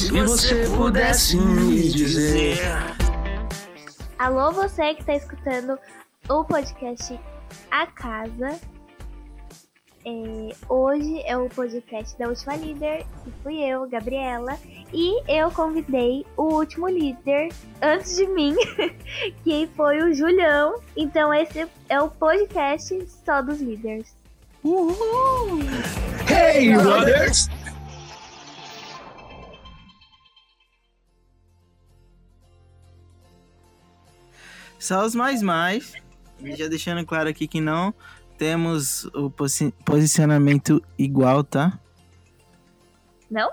Se você pudesse me dizer. Alô, você que está escutando o podcast A Casa. É, hoje é o podcast da última líder, que fui eu, Gabriela, e eu convidei o último líder antes de mim, que foi o Julião. Então esse é o podcast só dos líderes. Uhul! Hey, brothers! Só os mais mais. Já deixando claro aqui que não temos o posi posicionamento igual, tá? Não?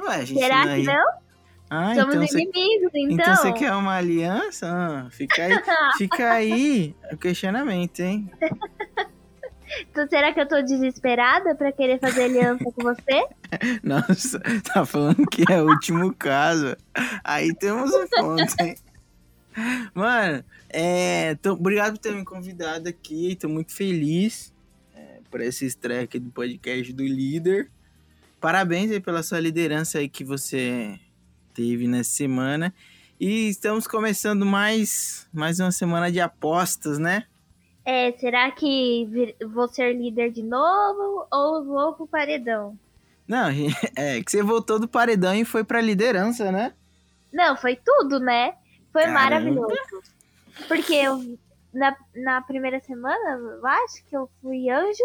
Ué, a gente Será não é- que não? Ah, Somos então você inimigos, então. então você quer uma aliança? Ah, fica aí, fica aí o questionamento, hein? Então, será que eu tô desesperada pra querer fazer aliança com você? Nossa, tá falando que é o último caso. Aí temos um ponto, hein? Mano, é, tô, obrigado por ter me convidado aqui. Tô muito feliz é, por essa estreia aqui do podcast do líder. Parabéns aí pela sua liderança aí que você teve nessa semana. E estamos começando mais, mais uma semana de apostas, né? É, será que vou ser líder de novo ou vou pro paredão? Não, é que você voltou do paredão e foi pra liderança, né? Não, foi tudo, né? Foi Caramba. maravilhoso. Porque eu, na, na primeira semana, eu acho que eu fui anjo,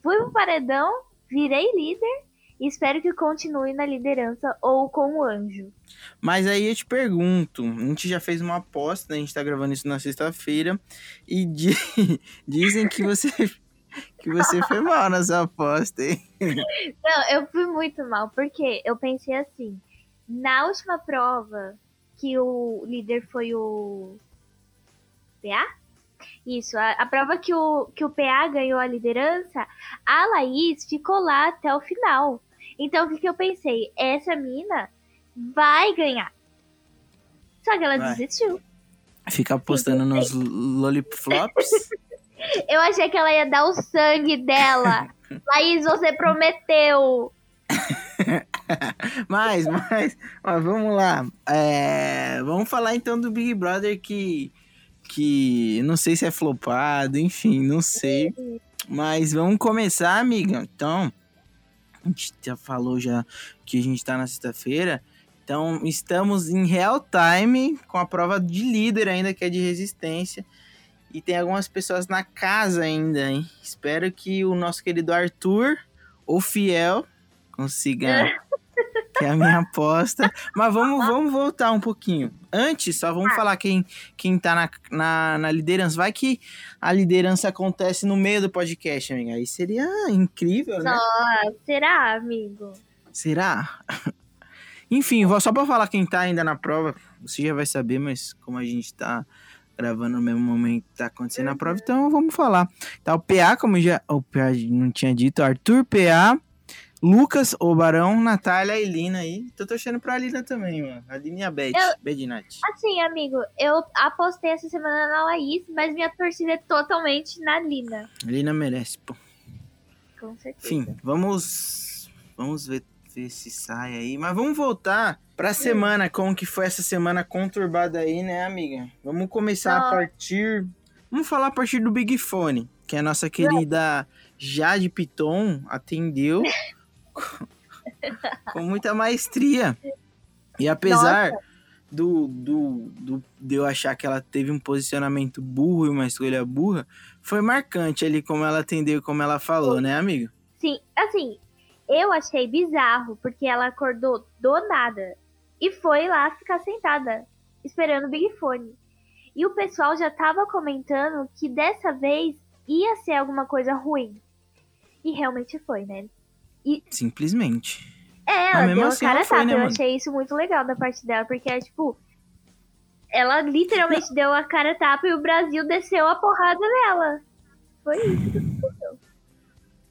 fui pro paredão, virei líder e espero que continue na liderança ou com o anjo. Mas aí eu te pergunto, a gente já fez uma aposta? A gente tá gravando isso na sexta-feira e di- dizem que você que você foi mal nessa aposta, hein? Não, eu fui muito mal, porque eu pensei assim, na última prova, que o líder foi o PA? Isso, a, a prova que o, que o PA ganhou a liderança, a Laís ficou lá até o final. Então o que, que eu pensei? Essa mina vai ganhar. Só que ela Vai. desistiu. Fica apostando nos lollipops. Eu achei que ela ia dar o sangue dela. Laís, você prometeu. mas, mas, mas vamos lá. É, vamos falar então do Big Brother que que não sei se é flopado, enfim, não sei. Mas vamos começar, amiga. Então, a gente já falou já que a gente tá na sexta-feira. Então, estamos em real time com a prova de líder ainda, que é de resistência. E tem algumas pessoas na casa ainda, hein? Espero que o nosso querido Arthur, o fiel, consiga. que é a minha aposta. Mas vamos, vamos voltar um pouquinho. Antes, só vamos falar quem, quem tá na, na, na liderança. Vai que a liderança acontece no meio do podcast, amiga. Aí seria incrível, né? Será, amigo? Será? Enfim, só pra falar quem tá ainda na prova, você já vai saber, mas como a gente tá gravando no mesmo momento que tá acontecendo a prova, então vamos falar. Tá o PA, como já o PA não tinha dito, Arthur PA, Lucas, o Barão, Natália e Lina aí. Tô torcendo pra Lina também, mano. A Lina e a Beth, Eu- Bedinati. Assim, amigo, eu apostei essa semana na Laís, mas minha torcida é totalmente na Lina. Lina merece, pô. Com certeza. Enfim, vamos vamos ver, ver se sai aí, mas vamos voltar pra semana, como que foi essa semana conturbada aí, né, amiga? Vamos começar a Nossa. partir, vamos falar a partir do Big Fone, que a nossa querida Jade Piton atendeu com, muita maestria. E apesar do, do, do de eu achar que ela teve um posicionamento burro e uma escolha burra, foi marcante ali como ela atendeu e como ela falou, né, amiga? Sim, assim, eu achei bizarro, porque ela acordou do nada e foi lá ficar sentada, esperando o Big Fone. E o pessoal já tava comentando que dessa vez ia ser alguma coisa ruim. E realmente foi, né? Simplesmente. É, ela deu assim a cara foi, tapa. né, eu mano? achei isso muito legal da parte dela, porque é tipo. Ela literalmente deu a cara tapa e o Brasil desceu a porrada nela. Foi isso.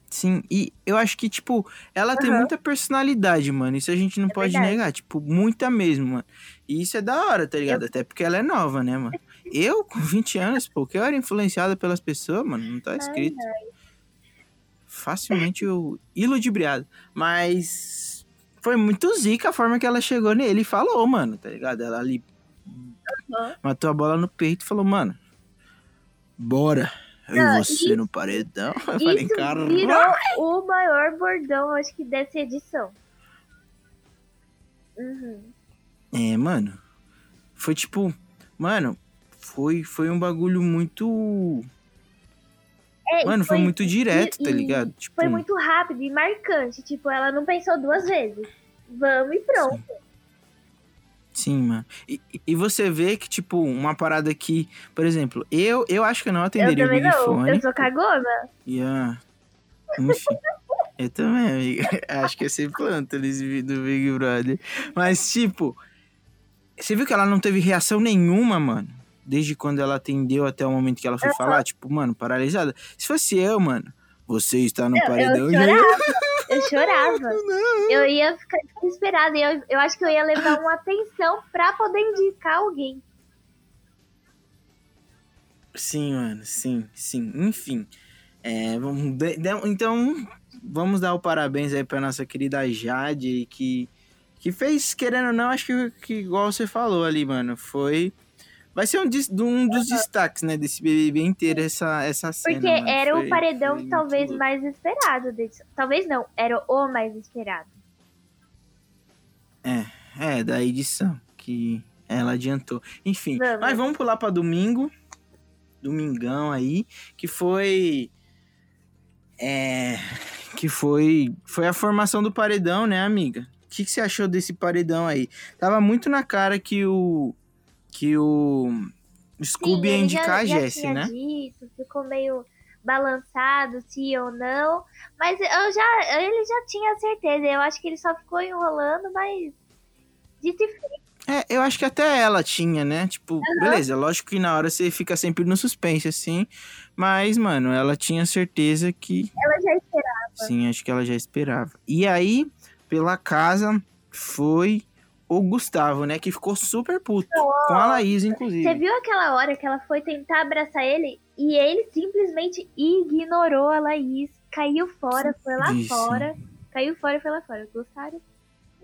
Sim, e eu acho que, tipo, ela tem Aham. muita personalidade, mano. Isso a gente não É pode verdade. negar. Tipo, muita mesmo, mano. E isso é da hora, tá ligado? Até porque ela é nova, né, mano? Eu, com 20 anos, pô, que eu era influenciada pelas pessoas, mano. Não tá escrito. Facilmente eu iludibriado. Mas foi muito zica a forma que ela chegou nele e falou, mano, tá ligado? Ela ali Uhum. matou a bola no peito e falou, mano, bora. Eu e Não, você no paredão. Eu falei, Isso cara. virou o maior bordão, acho que, dessa edição. Uhum. É, mano. Foi tipo. Mano, foi, foi um bagulho muito. É, Mano, foi, muito direto, tá e- ligado? Tipo, Foi muito rápido e marcante. Tipo, ela não pensou duas vezes. Vamos e pronto. Sim, mano. E, e você vê que, tipo, uma parada que. Por exemplo, eu, eu acho que eu não atenderia eu o Big não. Fone. Eu sou cagona. A. Enfim. eu também, amiga. Acho que ia ser planta eles do Big Brother. Mas, tipo. Você viu que ela não teve reação nenhuma, mano? Desde quando ela atendeu até o momento que ela foi falar, tipo, mano, paralisada. Se fosse eu, mano, você está no Eu, paredão eu ia- chorava. Eu chorava. Eu ia ficar desesperada. Eu, eu acho que eu ia levar uma atenção pra poder indicar alguém. Sim, mano, sim, sim. Enfim. É, vamos, de- de- então, vamos dar o parabéns aí pra nossa querida Jade, que, que fez, querendo ou não, acho que, que igual você falou ali, mano, foi... Vai ser um, dis- um dos destaques, né, desse BBB inteiro, essa, essa cena, Porque era Foi- o paredão foi talvez louco. mais esperado. Desse... Talvez não, era o mais esperado. É, da edição, que ela adiantou. Enfim, Vamos. mas vamos pular pra domingo. Domingão aí, que foi. É. Que foi. Foi a formação do paredão, né, amiga? O que, que você achou desse paredão aí? Tava muito na cara que o. Que o. Scooby ia ele indicar a já, já Jessie, né? Dito, ficou meio balançado, se ou não. Mas eu já, ele já tinha certeza. Eu acho que ele só ficou enrolando, mas. E feito, É, eu acho que até ela tinha, né? Tipo, beleza, lógico que na hora você fica sempre no suspense, assim. Mas, mano, ela tinha certeza que. ela já esperava. Sim, acho que ela já esperava. E aí, pela casa, foi o Gustavo, né? Que ficou super puto. Com a Laís, Você inclusive. viu aquela hora que ela foi tentar abraçar ele e ele simplesmente ignorou a Laís, caiu fora, foi lá Isso. fora, caiu fora e foi lá fora. Gostaram?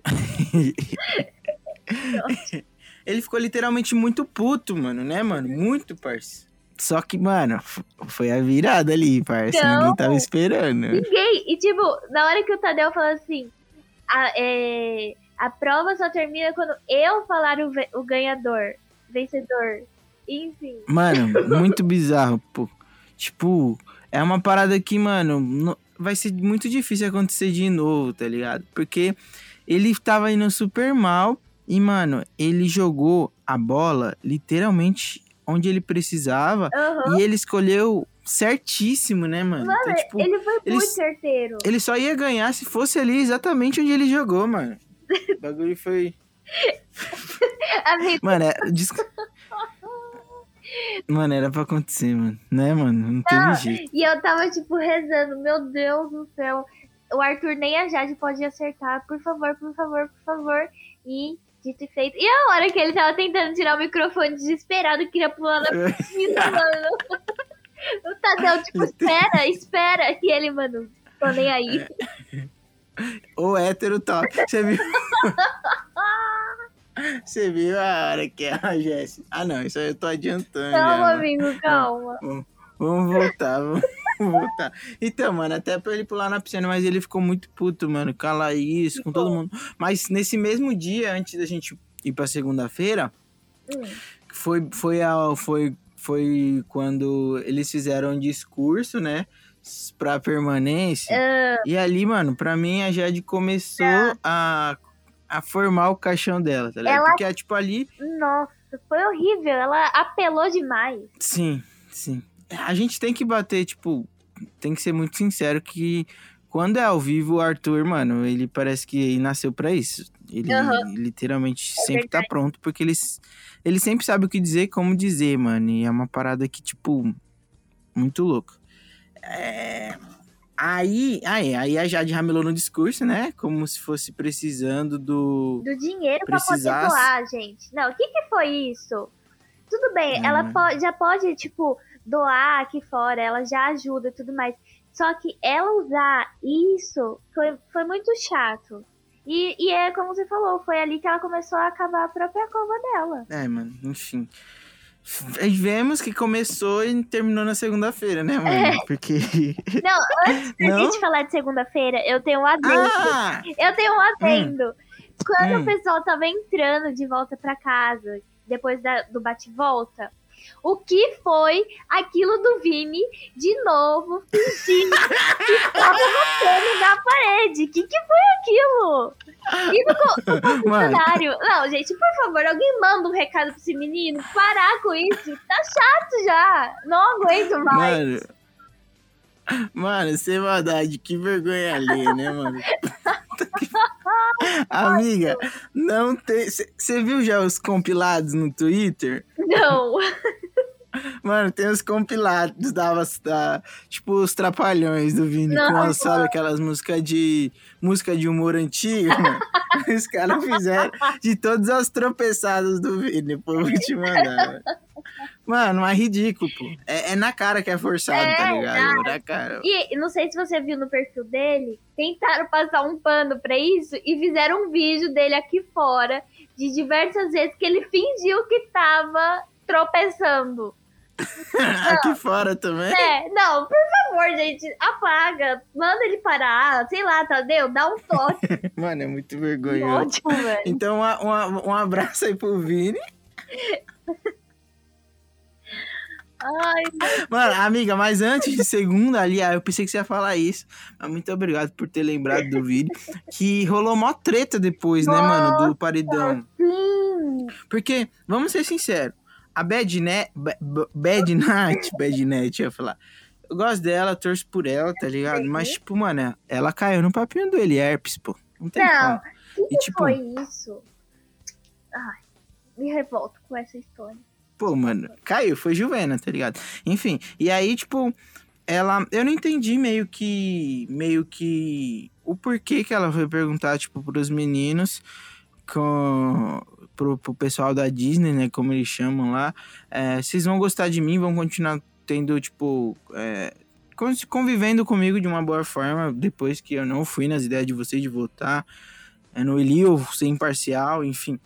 Ele ficou literalmente muito puto, mano, né, mano? Muito, parça. Só que, mano, foi a virada ali, parça. Não. Ninguém tava esperando. Ninguém! E tipo, na hora que o Tadeu falou assim, a, é, a prova só termina quando eu falar o, o ganhador, vencedor. Enfim. Mano, muito bizarro, pô. Tipo, é uma parada que, mano, no- vai ser muito difícil acontecer de novo, tá ligado? Porque ele tava indo super mal e, mano, ele jogou a bola literalmente onde ele precisava Aham. e ele escolheu certíssimo, né, mano? Mano, então, tipo, ele foi eles- muito certeiro. ele só ia ganhar se fosse ali exatamente onde ele jogou, mano. O bagulho foi. Mano, é. des- Mano, era pra acontecer, mano. Né, mano? Não teve Não, jeito. E eu tava, tipo, rezando, meu Deus do céu. O Arthur nem a Jade pode acertar, por favor, por favor, por favor. E dito e feito. E a hora que ele tava tentando tirar o microfone desesperado, queria pular na piscina, mano. O Tadeu, tipo, espera, espera. E ele, mano, tô nem aí. O hétero top. Você viu? Você viu a hora que é a Jéssica? Ah, não, isso aí eu tô adiantando. já, Calma, mano. amigo, calma. Vamos voltar, vamos voltar. Então, mano, até pra ele pular na piscina, mas ele ficou muito puto, mano, com a Laís, com todo mundo. Mas nesse mesmo dia, antes da gente ir pra segunda-feira, Hum. foi, foi, a, foi, foi quando eles fizeram um discurso, né? Pra permanência. Ah. E ali, mano, pra mim a Jade começou a, a formar o caixão dela, tá ligado? Ela- Porque, tipo, ali. Nossa, foi horrível. Ela apelou demais. Sim, sim. A gente tem que bater, tipo, tem que ser muito sincero que quando é ao vivo, o Arthur, mano, ele parece que nasceu pra isso. Ele Aham. literalmente sempre tá pronto, porque ele, ele sempre sabe o que dizer e como dizer, mano. E é uma parada que, tipo, muito louca. É... Aí, aí, aí a Jade ramelou no discurso, né? Como se fosse precisando do. do dinheiro pra poder Precisasse. doar, gente. Não, o que que foi isso? Tudo bem, Não, ela pode, já pode, tipo, doar aqui fora, ela já ajuda e tudo mais. Só que ela usar isso foi, foi muito chato. E, e é como você falou, foi ali que ela começou a acabar a própria cova dela. É, mano, enfim. Vemos que começou e terminou na segunda-feira, né, mano? É. Porque. Não, antes da gente falar de segunda-feira, eu tenho um adendo. Ah! Eu tenho um adendo. Quando Hum. o pessoal tava entrando de volta pra casa, depois da- do bate-volta, o que foi aquilo do Vini de novo fingindo que tava batendo na parede? O que, que foi aquilo? E no, no Mano, confessionário? Não, gente, por favor, alguém manda um recado pra esse menino parar com isso. Tá chato já. Não aguento mais. mano. Mano, sem maldade, que vergonha alheia, né, mano? Amiga, não tem. Você viu já os compilados no Twitter? Não. Mano, tem os compilados da, da tipo os trapalhões do Vini, Não. com, sabe aquelas músicas de música de humor antigo, mano. Os caras fizeram de todas as tropeçadas do Vini, pô, vou te mandar. Mano, é ridículo, pô. É, é na cara que é forçado, tá É, ligado? Na cara. E não sei se você viu no perfil dele, tentaram passar um pano pra isso e fizeram um vídeo dele aqui fora de diversas vezes que ele fingiu que tava tropeçando. Aqui fora também. É, não, por favor, gente, apaga, manda ele parar, sei lá, Tadeu, dá um toque. Mano, é muito vergonhoso. Ótimo, velho. Então, uma- uma- um abraço aí pro Vini. Ai, Mano, amiga, mas antes de segunda ali, ah, eu pensei que você ia falar isso. Mas muito obrigado por ter lembrado do vídeo. Que rolou mó treta depois, né, mano, do paredão. sim. Porque, vamos ser sinceros, a Bad Net, Ba- Ba- Bad Night, Bad Net, eu ia falar. Eu gosto dela, torço por ela, tá ligado? Mas, tipo, mano, ela caiu no papinho do ele, herpes, pô. Não tem Não, como. que E, tipo, foi isso? Ai, me revolto com essa história. Pô, mano, caiu, foi Juvena, tá ligado? Enfim, e aí, tipo, ela. Eu não entendi meio que. Meio que. O porquê que ela foi perguntar, tipo, pros meninos, com. Pro, pro pessoal da Disney, né? Como eles chamam lá. é, Vocês vão gostar de mim, vão continuar tendo, tipo. é, con- convivendo comigo de uma boa forma, depois que eu não fui nas ideias de vocês de votar. É, no Elio, ser imparcial, enfim.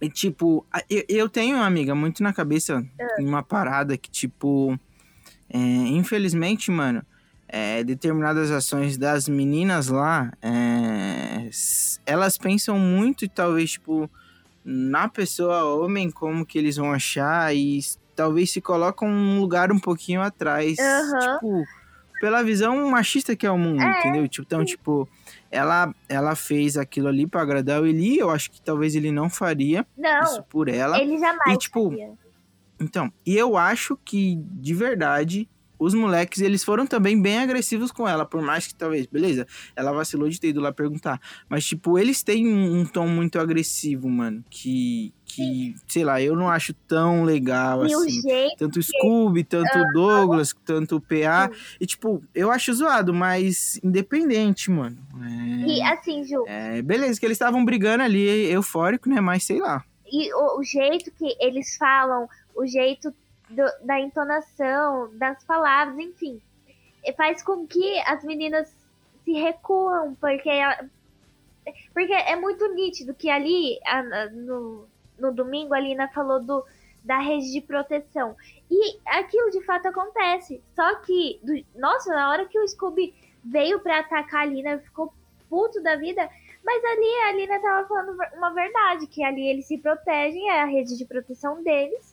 E, tipo, eu, eu tenho, amiga, muito na cabeça uma parada que, tipo, é, infelizmente, mano, é, determinadas ações das meninas lá, é, elas pensam muito e talvez, tipo, na pessoa homem, como que eles vão achar e talvez se colocam um lugar um pouquinho atrás, Aham. tipo, pela visão machista que é o mundo, É, entendeu? Tipo, então, tipo, ela, ela fez aquilo ali pra agradar o Eli, eu acho que talvez ele não faria Não, isso por ela. ele jamais E, tipo, faria. Então, e eu acho que, de verdade, os moleques, eles foram também bem agressivos com ela, por mais que talvez, beleza, ela vacilou de ter ido lá perguntar. Mas, tipo, eles têm um, um tom muito agressivo, mano, que, que, sei lá, eu não acho tão legal, o assim. jeito Tanto o Scooby, tanto o Douglas, tanto o PA. E, tipo, eu acho zoado, mas independente, mano. É, E assim, Ju, é, beleza, que eles estavam brigando ali, eufórico, né? Mas sei lá. e o, o jeito que eles falam, o jeito do- da entonação, das palavras, enfim, faz com que as meninas se recuam, porque porque é muito nítido que ali a- no, no domingo a Lina falou do da rede de proteção. E aquilo de fato acontece. Só que, do- nossa, na hora que o Scooby veio pra atacar a Lina, ficou puto da vida. Mas ali a Lina tava falando uma verdade, que ali eles se protegem, é a rede de proteção deles.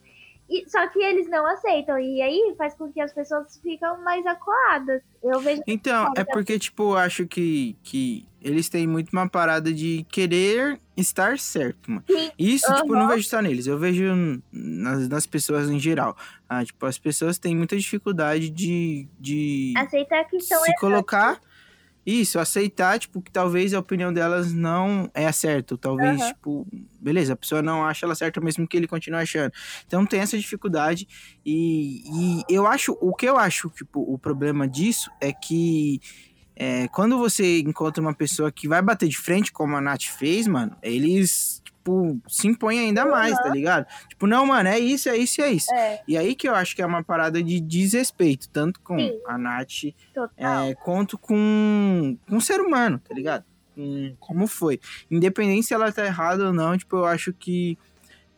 E, só que eles não aceitam. E aí faz com que as pessoas ficam mais acuadas. Eu vejo. Então, é porque, tipo, eu acho que, que eles têm muito uma parada de querer estar certo, mano. Sim, Isso, tipo, eu aham. não vejo só neles, eu vejo nas, nas pessoas em geral. Ah, tipo, as pessoas têm muita dificuldade de, de Aceitar que são se colocar. Isso, aceitar, tipo, que talvez a opinião delas não é a certa. Talvez, Aham. tipo, beleza, a pessoa não acha ela certa mesmo que ele continue achando. Então tem essa dificuldade. E, e eu acho, o que eu acho, tipo, o problema disso é que é, quando você encontra uma pessoa que vai bater de frente, como a Nath fez, mano, eles, tipo, se impõem ainda mais, tá ligado? Tipo, não, mano, é isso, é isso, é isso. É, E aí que eu acho que é uma parada de desrespeito, tanto com Sim. a Nath é, quanto com, com o ser humano, tá ligado? com como foi. Independente se ela tá errada ou não, tipo, eu acho que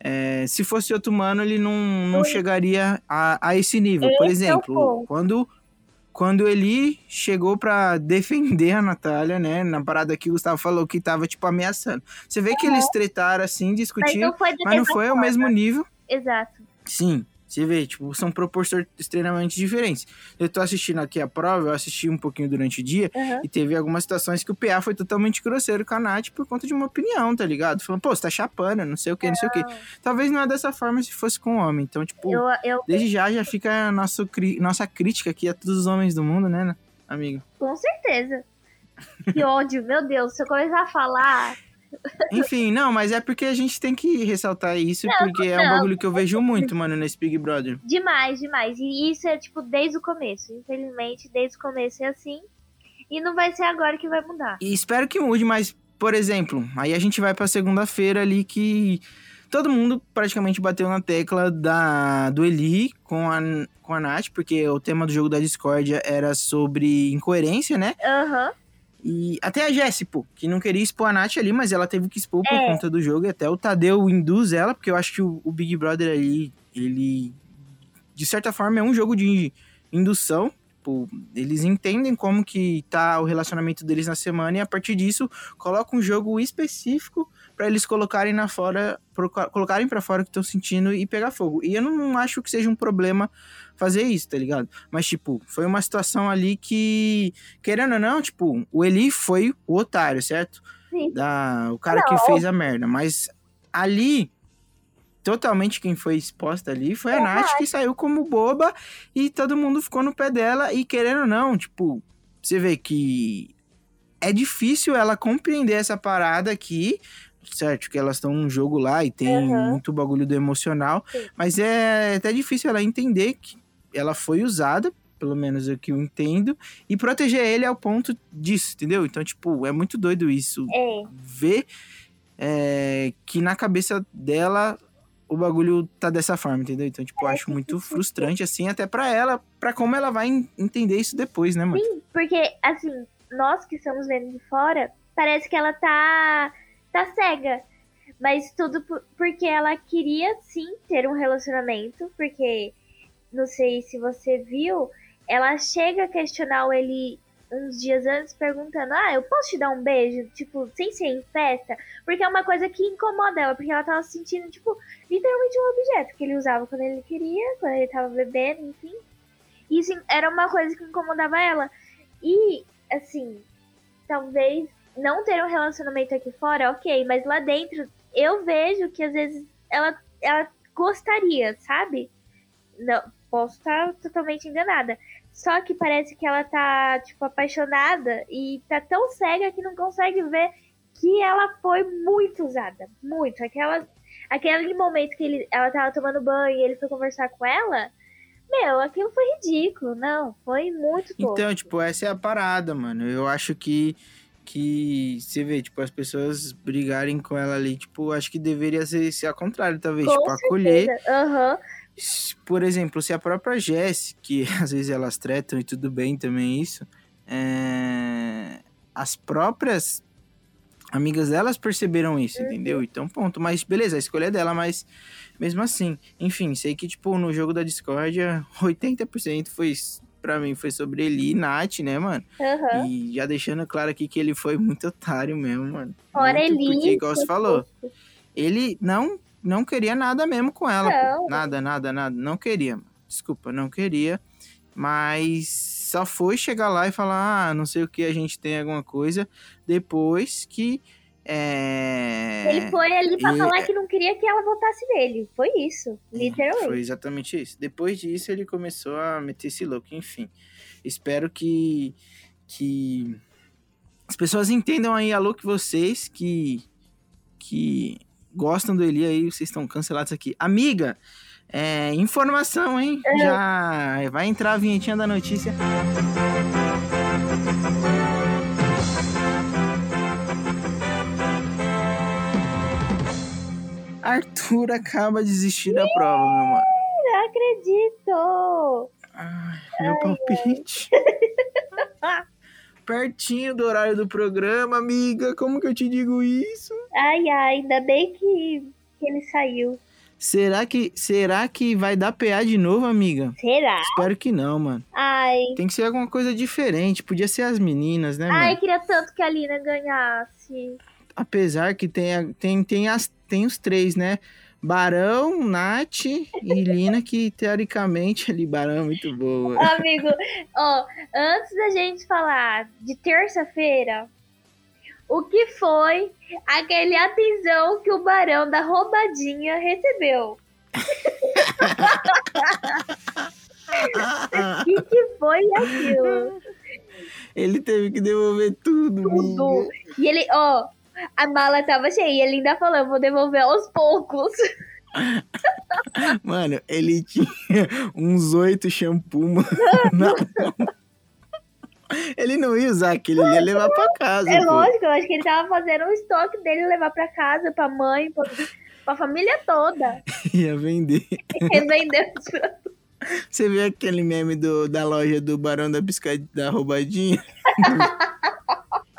é, se fosse outro humano, ele não, não chegaria a, a esse nível. Por Esse é o exemplo, quando, quando ele chegou pra defender a Natália, né? Na parada que o Gustavo falou que tava, tipo, ameaçando. Você vê que eles tretaram assim, Mas discutiram, não foi mas não foi ao mesmo nível. Exato. Sim, você vê, tipo, são proporções extremamente diferentes. Eu tô assistindo aqui a prova, eu assisti um pouquinho durante o dia, Aham. e teve algumas situações que o PA foi totalmente grosseiro com a Nath por conta de uma opinião, tá ligado? Falando, pô, você tá chapando, não sei o que, não sei o que. Talvez não é dessa forma se fosse com um homem. Então, tipo, Eu, eu, desde já já fica a nosso, nossa crítica aqui a todos os homens do mundo, né, amigo? com certeza. Que ódio, meu Deus. Se eu começar a falar. Enfim, não, mas é porque a gente tem que ressaltar isso, porque é um não. bagulho que eu vejo muito, mano, nesse Big Brother. Demais, demais. E isso é, tipo, desde o começo. Infelizmente, desde o começo é assim. E não vai ser agora que vai mudar. E espero que mude, mas, por exemplo, aí a gente vai pra segunda-feira ali que todo mundo praticamente bateu na tecla da, do Eli com a, com a Nath, porque o tema do jogo da discórdia era sobre incoerência, né? Aham. E até a Jessie, pô, que não queria expor a Nath ali, mas ela teve que expor por É. conta do jogo. E até o Tadeu induz ela, porque eu acho que o, o Big Brother ali, ele, de certa forma, é um jogo de indução. Tipo, eles entendem como que tá o relacionamento deles na semana e a partir disso coloca um jogo específico pra eles colocarem na fora, colocarem para fora o que estão sentindo e pegar fogo. E eu não acho que seja um problema fazer isso, tá ligado? Mas tipo, foi uma situação ali que querendo ou não, tipo, o Eli foi o otário, certo? Sim. Da, o cara que Não. fez a merda, mas ali totalmente quem foi exposta ali foi a Nath que saiu como boba e todo mundo ficou no pé dela e querendo ou não, tipo, você vê que é difícil ela compreender essa parada aqui, certo? Que elas estão num jogo lá e tem Uhum. muito bagulho do emocional, Sim. mas é até difícil ela entender que ela foi usada, pelo menos é o que eu entendo, e proteger ele ao ponto disso, entendeu? Então, tipo, é muito doido isso. É. Ver é, que na cabeça dela o bagulho tá dessa forma, entendeu? Então, tipo, eu acho muito frustrante, assim, até pra ela, pra como ela vai en- entender isso depois, né, mano? Sim, porque, assim, nós que estamos vendo de fora, parece que ela tá, tá cega. Mas tudo por- porque ela queria sim ter um relacionamento, porque não sei se você viu, ela chega a questionar ele uns dias antes perguntando: "Ah, eu posso te dar um beijo, tipo, sem ser em festa?" Porque é uma coisa que incomoda ela, porque ela tava se sentindo tipo literalmente um objeto que ele usava quando ele queria, quando ele tava bebendo, enfim. Isso era uma coisa que incomodava ela. E, assim, talvez não ter um relacionamento aqui fora, ok, mas lá dentro eu vejo que às vezes ela, ela gostaria, sabe? Não, posso estar totalmente enganada. Só que parece que ela tá, tipo, apaixonada e tá tão cega que não consegue ver que ela foi muito usada. Muito. Aquela, aquele momento que ele, ela tava tomando banho e ele foi conversar com ela. Meu, aquilo foi ridículo. Não, foi muito tosco. Então, tipo, essa é a parada, mano. Eu acho que que você vê, tipo, as pessoas brigarem com ela ali, tipo, acho que deveria ser, ser ao contrário, talvez, Com tipo, acolher. Aham. Se- Por exemplo, se a própria Jess, que às vezes elas tretam e tudo bem também isso, é, as próprias amigas delas perceberam isso, Uhum. entendeu? Então, ponto. Mas beleza, a escolha é dela, mas mesmo assim, enfim, sei que, tipo, no jogo da discórdia, 80% foi, pra mim, foi sobre ele e Nath, né, mano? Aham. E já deixando claro aqui que ele foi muito otário mesmo, mano. Fora Muito. Porque, igual você falou, ele não não queria nada mesmo com ela. Nada, nada, nada. Não queria. mano. Desculpa, não queria. Mas só foi chegar lá e falar, ah, não sei o que, a gente tem alguma coisa. Depois que. É... Ele foi ali pra E- falar que não queria que ela votasse nele. Foi isso, literalmente. Foi exatamente isso. Depois disso, ele começou a meter esse louco. Enfim, espero que, que as pessoas entendam aí, alô, que vocês que, que gostam do Eli aí, vocês estão cancelados aqui. Amiga, é, informação, hein? Já vai entrar a vinhetinha da notícia. Arthur acaba de desistir da prova, meu mano. Não acredito! Ai, meu palpite. pertinho do horário do programa, amiga. Como que eu te digo isso? Ai, ai, ainda bem que, que ele saiu. Será que, será que vai dar PA de novo, amiga? Será? Espero que não, mano. Ai. Tem que ser alguma coisa diferente. Podia ser as meninas, né, Ai, mano? queria tanto que a Lina ganhasse. Apesar que tem, tem, tem, as, tem os três, né? Barão, Nath e Lina, que teoricamente ali, Barão é muito boa. Amigo, ó, antes da gente falar de terça-feira, o que foi aquele atenção que o Barão da Roubadinha recebeu? O que, que foi aquilo? Ele teve que devolver tudo, Tudo. E ele, ó, a mala tava cheia ele ainda falou, vou devolver aos poucos. Mano, ele tinha uns oito shampoo mano, na mão. Ele não ia usar aquele, ele ia levar pra casa. É pô. lógico, eu acho que ele tava fazendo um estoque dele levar pra casa, pra mãe, pra, pra família toda. Ia vender. Ele vendeu os Você viu aquele meme do, da loja do Barão da Biscate da Roubadinha?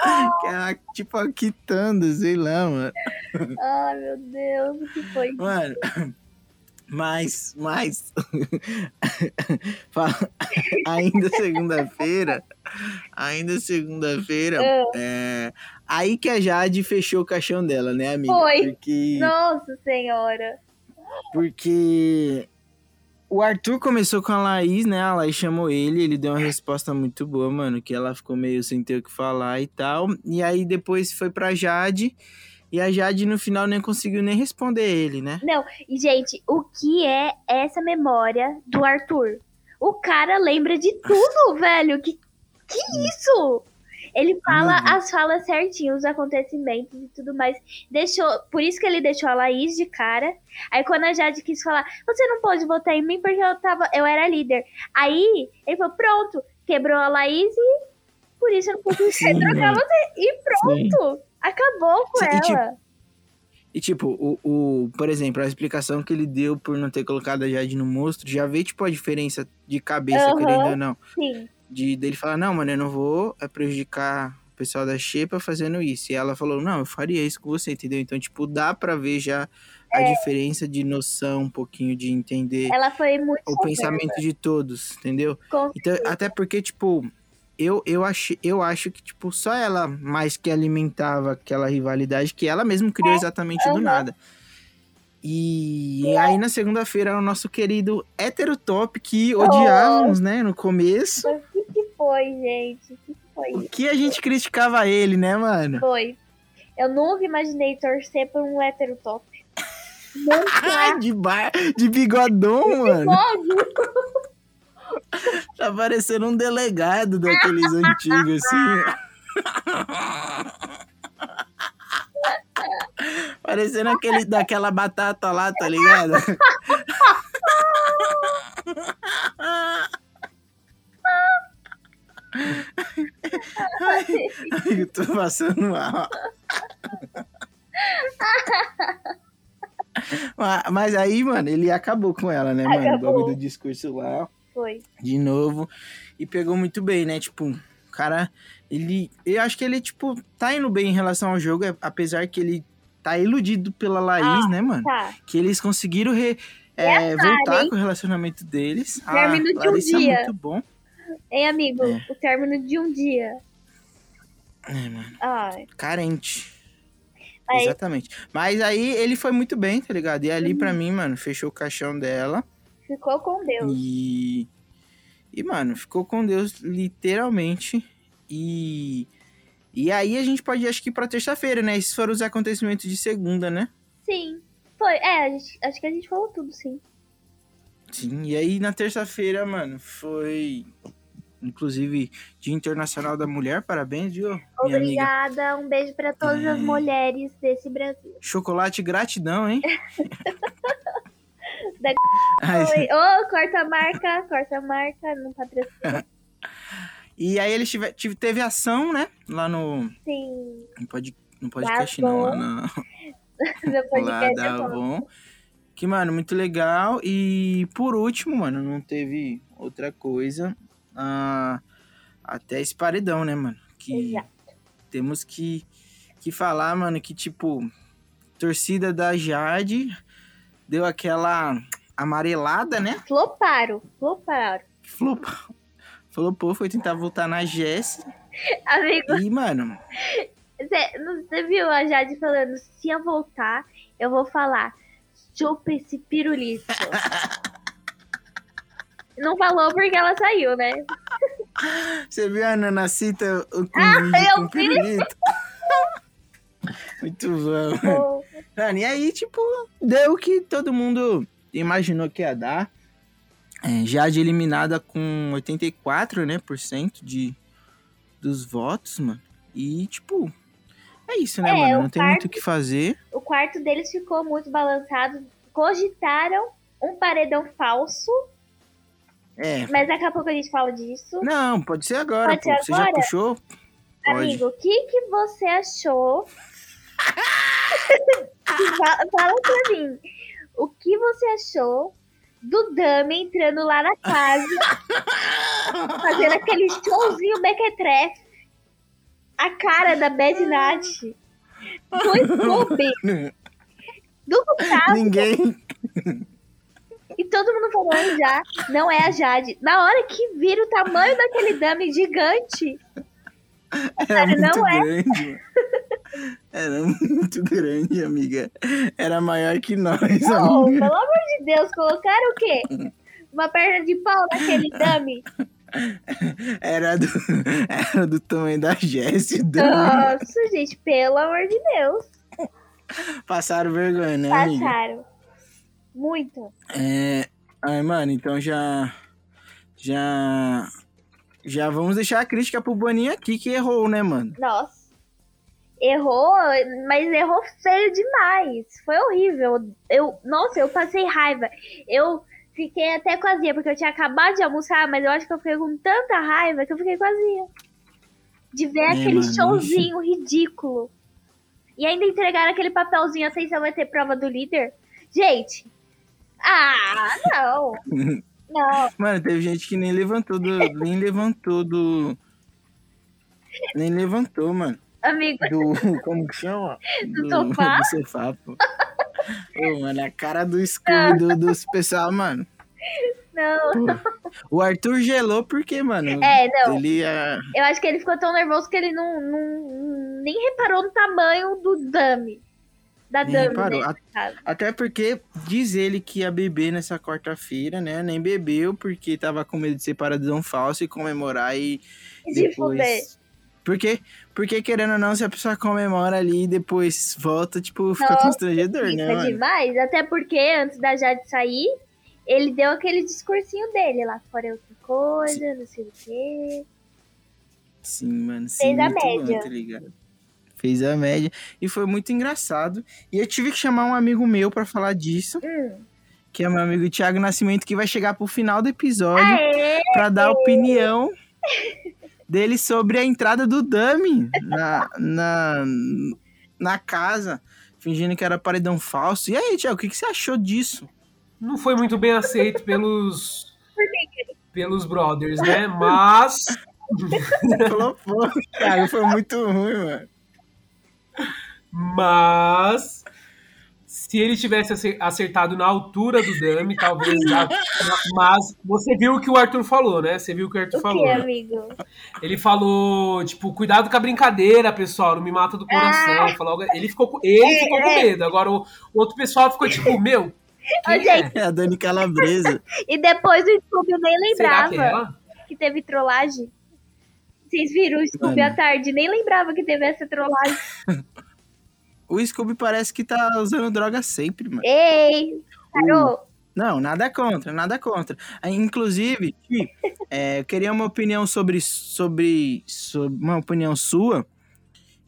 que é a- tipo a quitanda, sei lá, mano. Ai, meu Deus, o que foi? Mano, mas, mas, ainda segunda-feira, ainda segunda-feira, Ah. é, aí que a Jade fechou o caixão dela, né, amiga? Foi. Porque, Nossa senhora. porque o Arthur começou com a Laís, né, a Laís chamou ele, ele deu uma resposta muito boa, mano, que ela ficou meio sem ter o que falar e tal, e aí depois foi pra Jade, e a Jade no final nem conseguiu nem responder ele, né? Não, e gente, o que é essa memória do Arthur? O cara lembra de tudo, velho. Que, que isso? Ele fala Uhum. as falas certinho, os acontecimentos e tudo mais. Deixou, por isso que ele deixou a Laís de cara. Aí quando a Jade quis falar, você não pode votar em mim porque eu tava, eu era líder. Aí ele falou, pronto, quebrou a Laís e por isso eu não consigo Sim, trocar mano. você. E Sim. pronto, acabou com Sim, ela. tipo, E tipo, o, o, por exemplo, a explicação que ele deu por não ter colocado a Jade no monstro, já vê, tipo, a diferença de cabeça, Aham. querendo ou não. Sim, De dele falar, não, mano, eu não vou é, prejudicar o pessoal da Xepa fazendo isso. E ela falou, não, eu faria isso com você, entendeu? Então, tipo, dá pra ver já a diferença de noção, um pouquinho de entender ela foi muito o pensamento de todos, entendeu? Com- Então, até porque, tipo, eu, eu, acho, eu acho que, tipo, só ela mais que alimentava aquela rivalidade que ela mesma criou exatamente do nada. E aí, na segunda-feira, o nosso querido hétero top, que odiávamos, né, no começo, foi, gente? O que, que foi? que a gente criticava ele, né, mano? Foi. Eu nunca imaginei torcer por um hétero top. Nunca. de, bar, de bigodão, mano. Tá parecendo um delegado daqueles antigos, assim. Parecendo aquele daquela batata lá, tá ligado? Eu tô passando mal. Mas- aí, mano, ele acabou com ela, né, mano? O Acabou. bagulho do discurso lá Foi. de novo e pegou muito bem, né? Tipo, o cara, ele. Eu acho que ele, tipo, tá indo bem em relação ao jogo, é- apesar que ele tá iludido pela Laís, Ah, né, mano? Tá. Que eles conseguiram re- é, voltar com o relacionamento deles. Ah, Término de um Larissa é dia. muito bom. Hein, amigo? É. O término de um dia. É, mano. Ai. Carente. Aí- Exatamente. Mas aí ele foi muito bem, tá ligado? E ali, Uhum. pra mim, mano, fechou o caixão dela. Ficou com Deus. E. E, mano, ficou com Deus, literalmente. E. E aí a gente pode ir, acho que pra terça-feira, né? Esses foram os acontecimentos de segunda, né? Sim. Foi. É, gente- acho que a gente falou tudo, sim. Sim. E aí na terça-feira, mano, foi. Inclusive, Dia Internacional da Mulher, parabéns, viu? Minha amiga. Obrigada. Um beijo pra todas as É. mulheres desse Brasil. Chocolate gratidão, hein? Da- Ai, Oi. Ô, corta a marca. Corta a marca. Não patrocina. e aí eles tive, tive- teve ação, né? Lá no. Sim. No, pod, no podcast, não, lá na. Lá da é bom. Que, mano, muito legal. E por último, mano, não teve outra coisa. Ah, até esse paredão, né, mano? que Exato. temos que, que falar, mano, que tipo, torcida da Jade deu aquela amarelada, né? Floparam, floparam. Flopou. Flopou, foi tentar voltar na Jess. Amigo, E, mano, você viu a Jade falando, se eu voltar, eu vou falar, chupa esse pirulito. não falou porque ela saiu, né? você viu a Nanacita com Ah, com vi. pirulito? Muito bom. Mano, e aí, tipo, deu o que todo mundo imaginou que ia dar. É, Jade eliminada com 84, né, por cento de, dos votos, mano. E, tipo, é isso, né, É, mano? o Não tem muito o que fazer. o quarto deles ficou muito balançado. Cogitaram um paredão falso, É. mas daqui a pouco a gente fala disso. Não, pode ser agora, Pode ser Você já agora? puxou? Amigo, o que, que você achou? fala, fala pra mim. O que você achou do Dami entrando lá na casa, fazendo aquele showzinho mequetrefe? A cara da Bad Nat. Do Scooby. Do Gustavo. Ninguém. E todo mundo falando já, não é a Jade. Na hora que vira o tamanho daquele dummy gigante, Era Sério, muito não é? grande, mano. Era muito grande, amiga. Era maior que nós, oh, amiga. pelo amor de Deus, colocaram o quê? Uma perna de pau naquele dummy? Era do, era do tamanho da Jessie. Nossa, gente, pelo amor de Deus. Passaram vergonha, né, amiga? Muito. É. Ai, mano, então já. Já. Já vamos deixar a crítica pro Boninho aqui, que errou, né, mano? Nossa. Errou, mas errou feio demais. Foi horrível. Eu, nossa, eu passei raiva. Eu fiquei até azia, porque eu tinha acabado de almoçar, mas eu acho que eu fiquei com tanta raiva que eu fiquei azia. De ver É, aquele mano, showzinho ridículo. E ainda entregaram aquele papelzinho, assim, você vai ter prova do líder. Gente, ah, não. Não, Mano, teve gente que nem levantou do. nem levantou do. Nem levantou, mano. amigo, Do. Como que chama? Do sofá? Do sofá, pô. Ô, mano, a cara do escudo do, dos pessoal, mano. não. Pô. O Arthur gelou porque, mano. É, não. Ele ia. Eu acho que ele ficou tão nervoso que ele não, não nem reparou no tamanho do dummy. Da reparou. né. Até porque diz ele que ia beber nessa quarta-feira, né? Nem bebeu porque tava com medo de ser paradão falso e comemorar e De fuder. depois. Porque, porque querendo ou não, se a pessoa comemora ali e depois volta, tipo, fica Nossa, constrangedor, né, Fica mano? demais. Até porque antes da Jade sair, ele deu aquele discursinho dele lá fora é outra coisa, não sei o quê. Sim, mano. Sim, Fez a muito bom, média. tá ligado? Fez a média. E foi muito engraçado. E eu tive que chamar um amigo meu pra falar disso, Hum. que é meu amigo Thiago Nascimento, que vai chegar pro final do episódio. Pra dar a opinião dele sobre a entrada do Dummy na, na, na casa, fingindo que era paredão falso. E aí, Tiago, o que, que você achou disso? Não foi muito bem aceito pelos pelos brothers, né? Mas Falou, pô, Thiago, foi muito ruim, mano. Mas se ele tivesse ace- acertado na altura do Dami, talvez mas você viu o que o Arthur falou, né? Você viu o que o Arthur O falou. que, né? amigo? Ele falou, tipo, cuidado com a brincadeira, pessoal, não me mata do coração. Falou algo- ele ficou, com- ele ficou com medo. Agora o, o outro pessoal ficou tipo, meu, Ô, gente, é? É a Dani Calabresa. E depois o Scooby eu nem Será que é lembrava ela? que teve trollagem. Vocês viram o Scooby à tarde? Nem lembrava que teve essa trollagem. O Scooby parece que tá usando droga sempre, mano. Ei, parou? Não, nada contra, nada contra. Ah, Inclusive, é, eu queria uma opinião sobre, sobre, sobre. Uma opinião sua.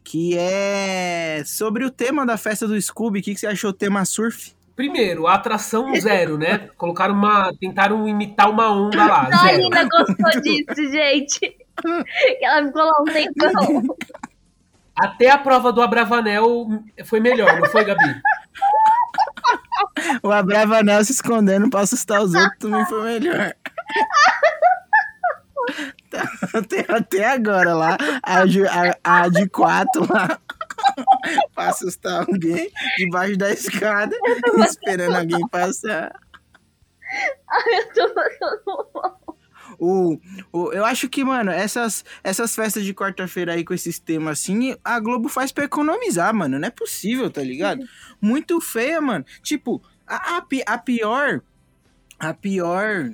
Que é sobre o tema da festa do Scooby. O que, que você achou do tema surf? Primeiro, a atração zero, né? Colocaram uma. Tentaram imitar uma onda lá. A. Lina gostou disso, gente. Ela ficou lá um tempão. Até a prova do Abravanel foi melhor, não foi, Gabi? O Abravanel se escondendo pra assustar os outros também foi melhor. até, até agora lá, a, de- a, a de quatro lá. pra assustar alguém debaixo da escada, esperando alguém passar. Eu tô passando mal. O, eu acho que, mano, essas, essas festas de quarta-feira aí com esses temas assim, a Globo faz pra economizar, mano. Não é possível, tá ligado? Muito feia, mano. Tipo, a, a, a pior. A pior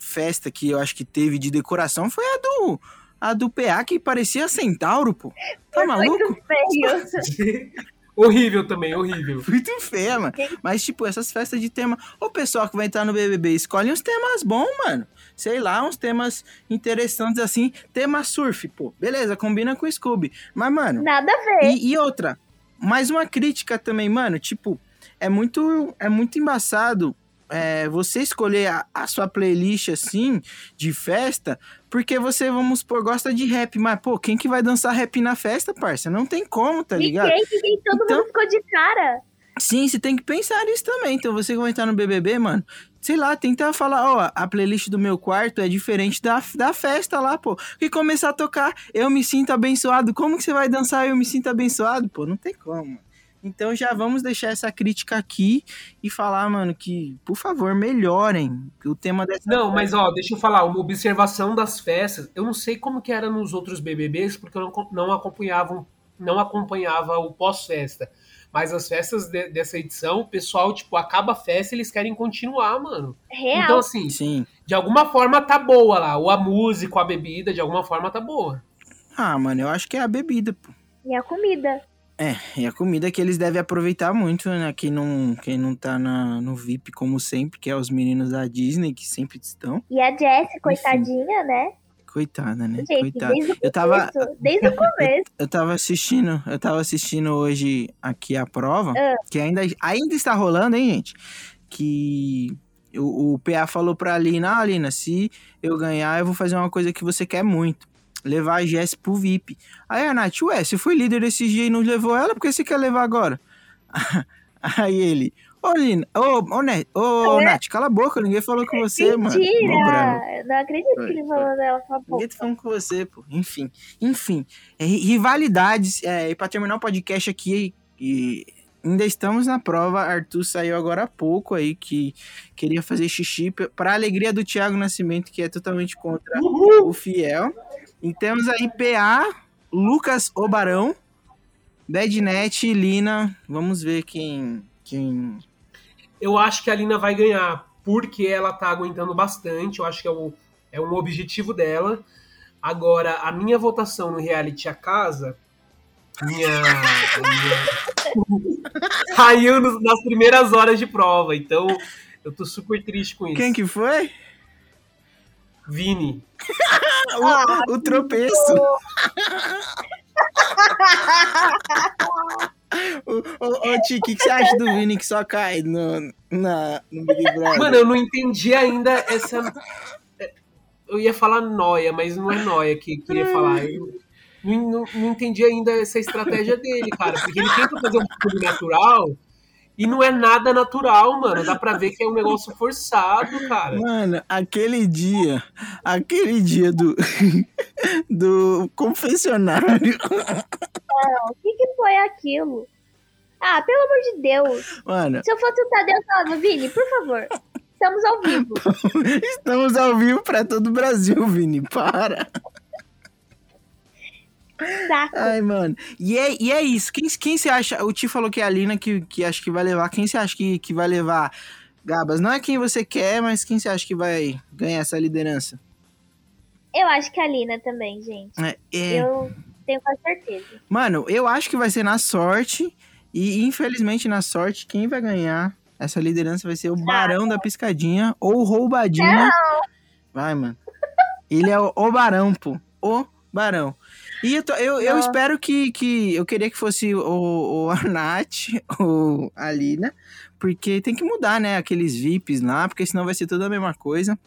festa que eu acho que teve de decoração foi a do. A do PA que parecia centauro, pô. Tá maluco? Muito feio. horrível também, horrível. Muito feia, mano. Mas, tipo, essas festas de tema. O pessoal que vai entrar no BBB escolhe uns temas bons, mano. Sei lá, uns temas interessantes assim. Tema surf, pô. Beleza, combina com o Scooby. Mas, mano. Nada a ver. E, e outra. Mais uma crítica também, mano. Tipo, é muito, é muito embaçado. É, você escolher a, a sua playlist assim de festa, porque você, vamos supor, gosta de rap, mas pô, quem que vai dançar rap na festa, parça? Não tem como, tá ligado? Ninguém, ninguém, todo Então- mundo ficou de cara. Sim, você tem que pensar nisso também. Então, você que vai entrar no BBB, mano, sei lá, tenta falar, ó, a playlist do meu quarto é diferente da, da festa lá, pô. E começar a tocar, eu me sinto abençoado. Como que você vai dançar eu me sinto abençoado? Pô, não tem como. Então, já vamos deixar essa crítica aqui e falar, mano, que, por favor, melhorem o tema dessa Não, mas ó, deixa eu falar, uma observação das festas. Eu não sei como que era nos outros BBBs, porque eu não, não acompanhava, não acompanhava o pós-festa. Mas as festas de- dessa edição, o pessoal, tipo, acaba a festa e eles querem continuar, mano. Real. Então, assim, Sim. de alguma forma tá boa lá. Ou a música, ou a bebida, de alguma forma tá boa. Ah, mano, eu acho que é a bebida, pô. E a comida. É, e a comida que eles devem aproveitar muito, né? Quem não, quem não tá na, no VIP, como sempre, que é os meninos da Disney, que sempre estão. E a Jessie, coitadinha, né? Coitada, né? Gente, Coitada. desde o Eu tava, começo. Desde o começo. eu tava assistindo, eu tava assistindo hoje aqui a prova, Ah. que ainda, ainda está rolando, hein, gente? Que o, o PA falou pra Alina, ah, Alina, se eu ganhar, eu vou fazer uma coisa que você quer muito. Levar a Jess pro VIP. Aí a Nath, ué, você foi líder esse dia e não levou ela, por que você quer levar agora? Aí ele, ô Lina, ô, ô, Net, ô É? Nath, cala a boca, ninguém falou com você, mano. Mó bravo. Mentira! Não acredito que ele Foi, falou dela com a boca. Ninguém tá falando com você, pô. Enfim, enfim. É, ri- rivalidades. É, e pra terminar o podcast aqui, e ainda estamos na prova. Arthur saiu agora há pouco aí que queria fazer xixi p- pra alegria do Thiago Nascimento, que é totalmente contra o Fiel. E temos aí PA, Lucas Obarão, Badnet e Lina. Vamos ver quem. quem... Eu acho que a Lina vai ganhar, porque ela tá aguentando bastante. Eu acho que é um, é um objetivo dela. Agora, a minha votação no reality A Casa. Minha. minha- caiu nas primeiras horas de prova. Então, eu tô super triste com isso. Quem que foi? Vini. O, o tropeço. Ô, ô, Ti, o que, que você acha do Vini que só cai no, na, no Big Brother? Mano, eu não entendi ainda essa. Eu ia falar noia, mas não é noia que eu queria falar. Eu não, não, não entendi ainda essa estratégia dele, cara. Porque ele tenta fazer um pouco natural e não é nada natural, mano. Dá pra ver que é um negócio forçado, cara. Mano, aquele dia, aquele dia do, do confessionário, O que, que foi aquilo? Ah, pelo amor de Deus. mano, Se eu fosse o Tadeu, eu falava, Vini, por favor. Estamos ao vivo. estamos ao vivo pra todo o Brasil, Vini, para. Saco. Ai, mano. E é, e é isso. Quem, quem você acha? O Ti falou que é a Lina que, que acha que vai levar. Quem você acha que, que vai levar? Gabas, não é quem você quer, mas quem você acha que vai ganhar essa liderança? Eu acho que a Lina também, gente. É, é- Eu tenho quase certeza. Mano, eu acho que vai ser na sorte. E infelizmente, na sorte, quem vai ganhar essa liderança vai ser o Barão da Piscadinha ou o Roubadinha. Vai, mano. Ele é o, o Barão, pô. O Barão. E eu, tô- eu, eu espero que, que. Eu queria que fosse o, o ou a Lina. Porque tem que mudar, né? Aqueles VIPs lá, porque senão vai ser tudo a mesma coisa.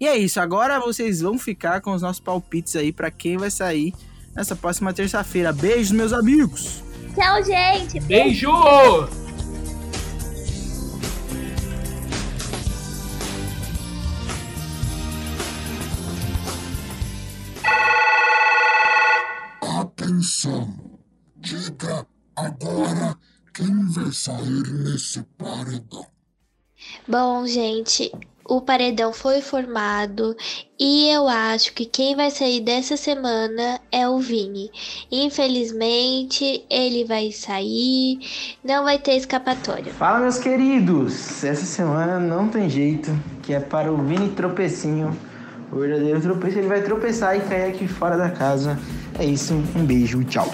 E é isso. Agora vocês vão ficar com os nossos palpites aí pra quem vai sair nessa próxima terça-feira. Beijos, meus amigos! Tchau, gente. Beijo! Samu, diga agora quem vai sair nesse paredão. Bom, gente, o paredão foi formado e eu acho que quem vai sair dessa semana é o Vini. Infelizmente, ele vai sair, não vai ter escapatória. Fala, meus queridos! Essa semana não tem jeito, que é para o Vini Tropecinho. O verdadeiro tropeço, ele vai tropeçar e cair aqui fora da casa. É isso, um beijo, tchau.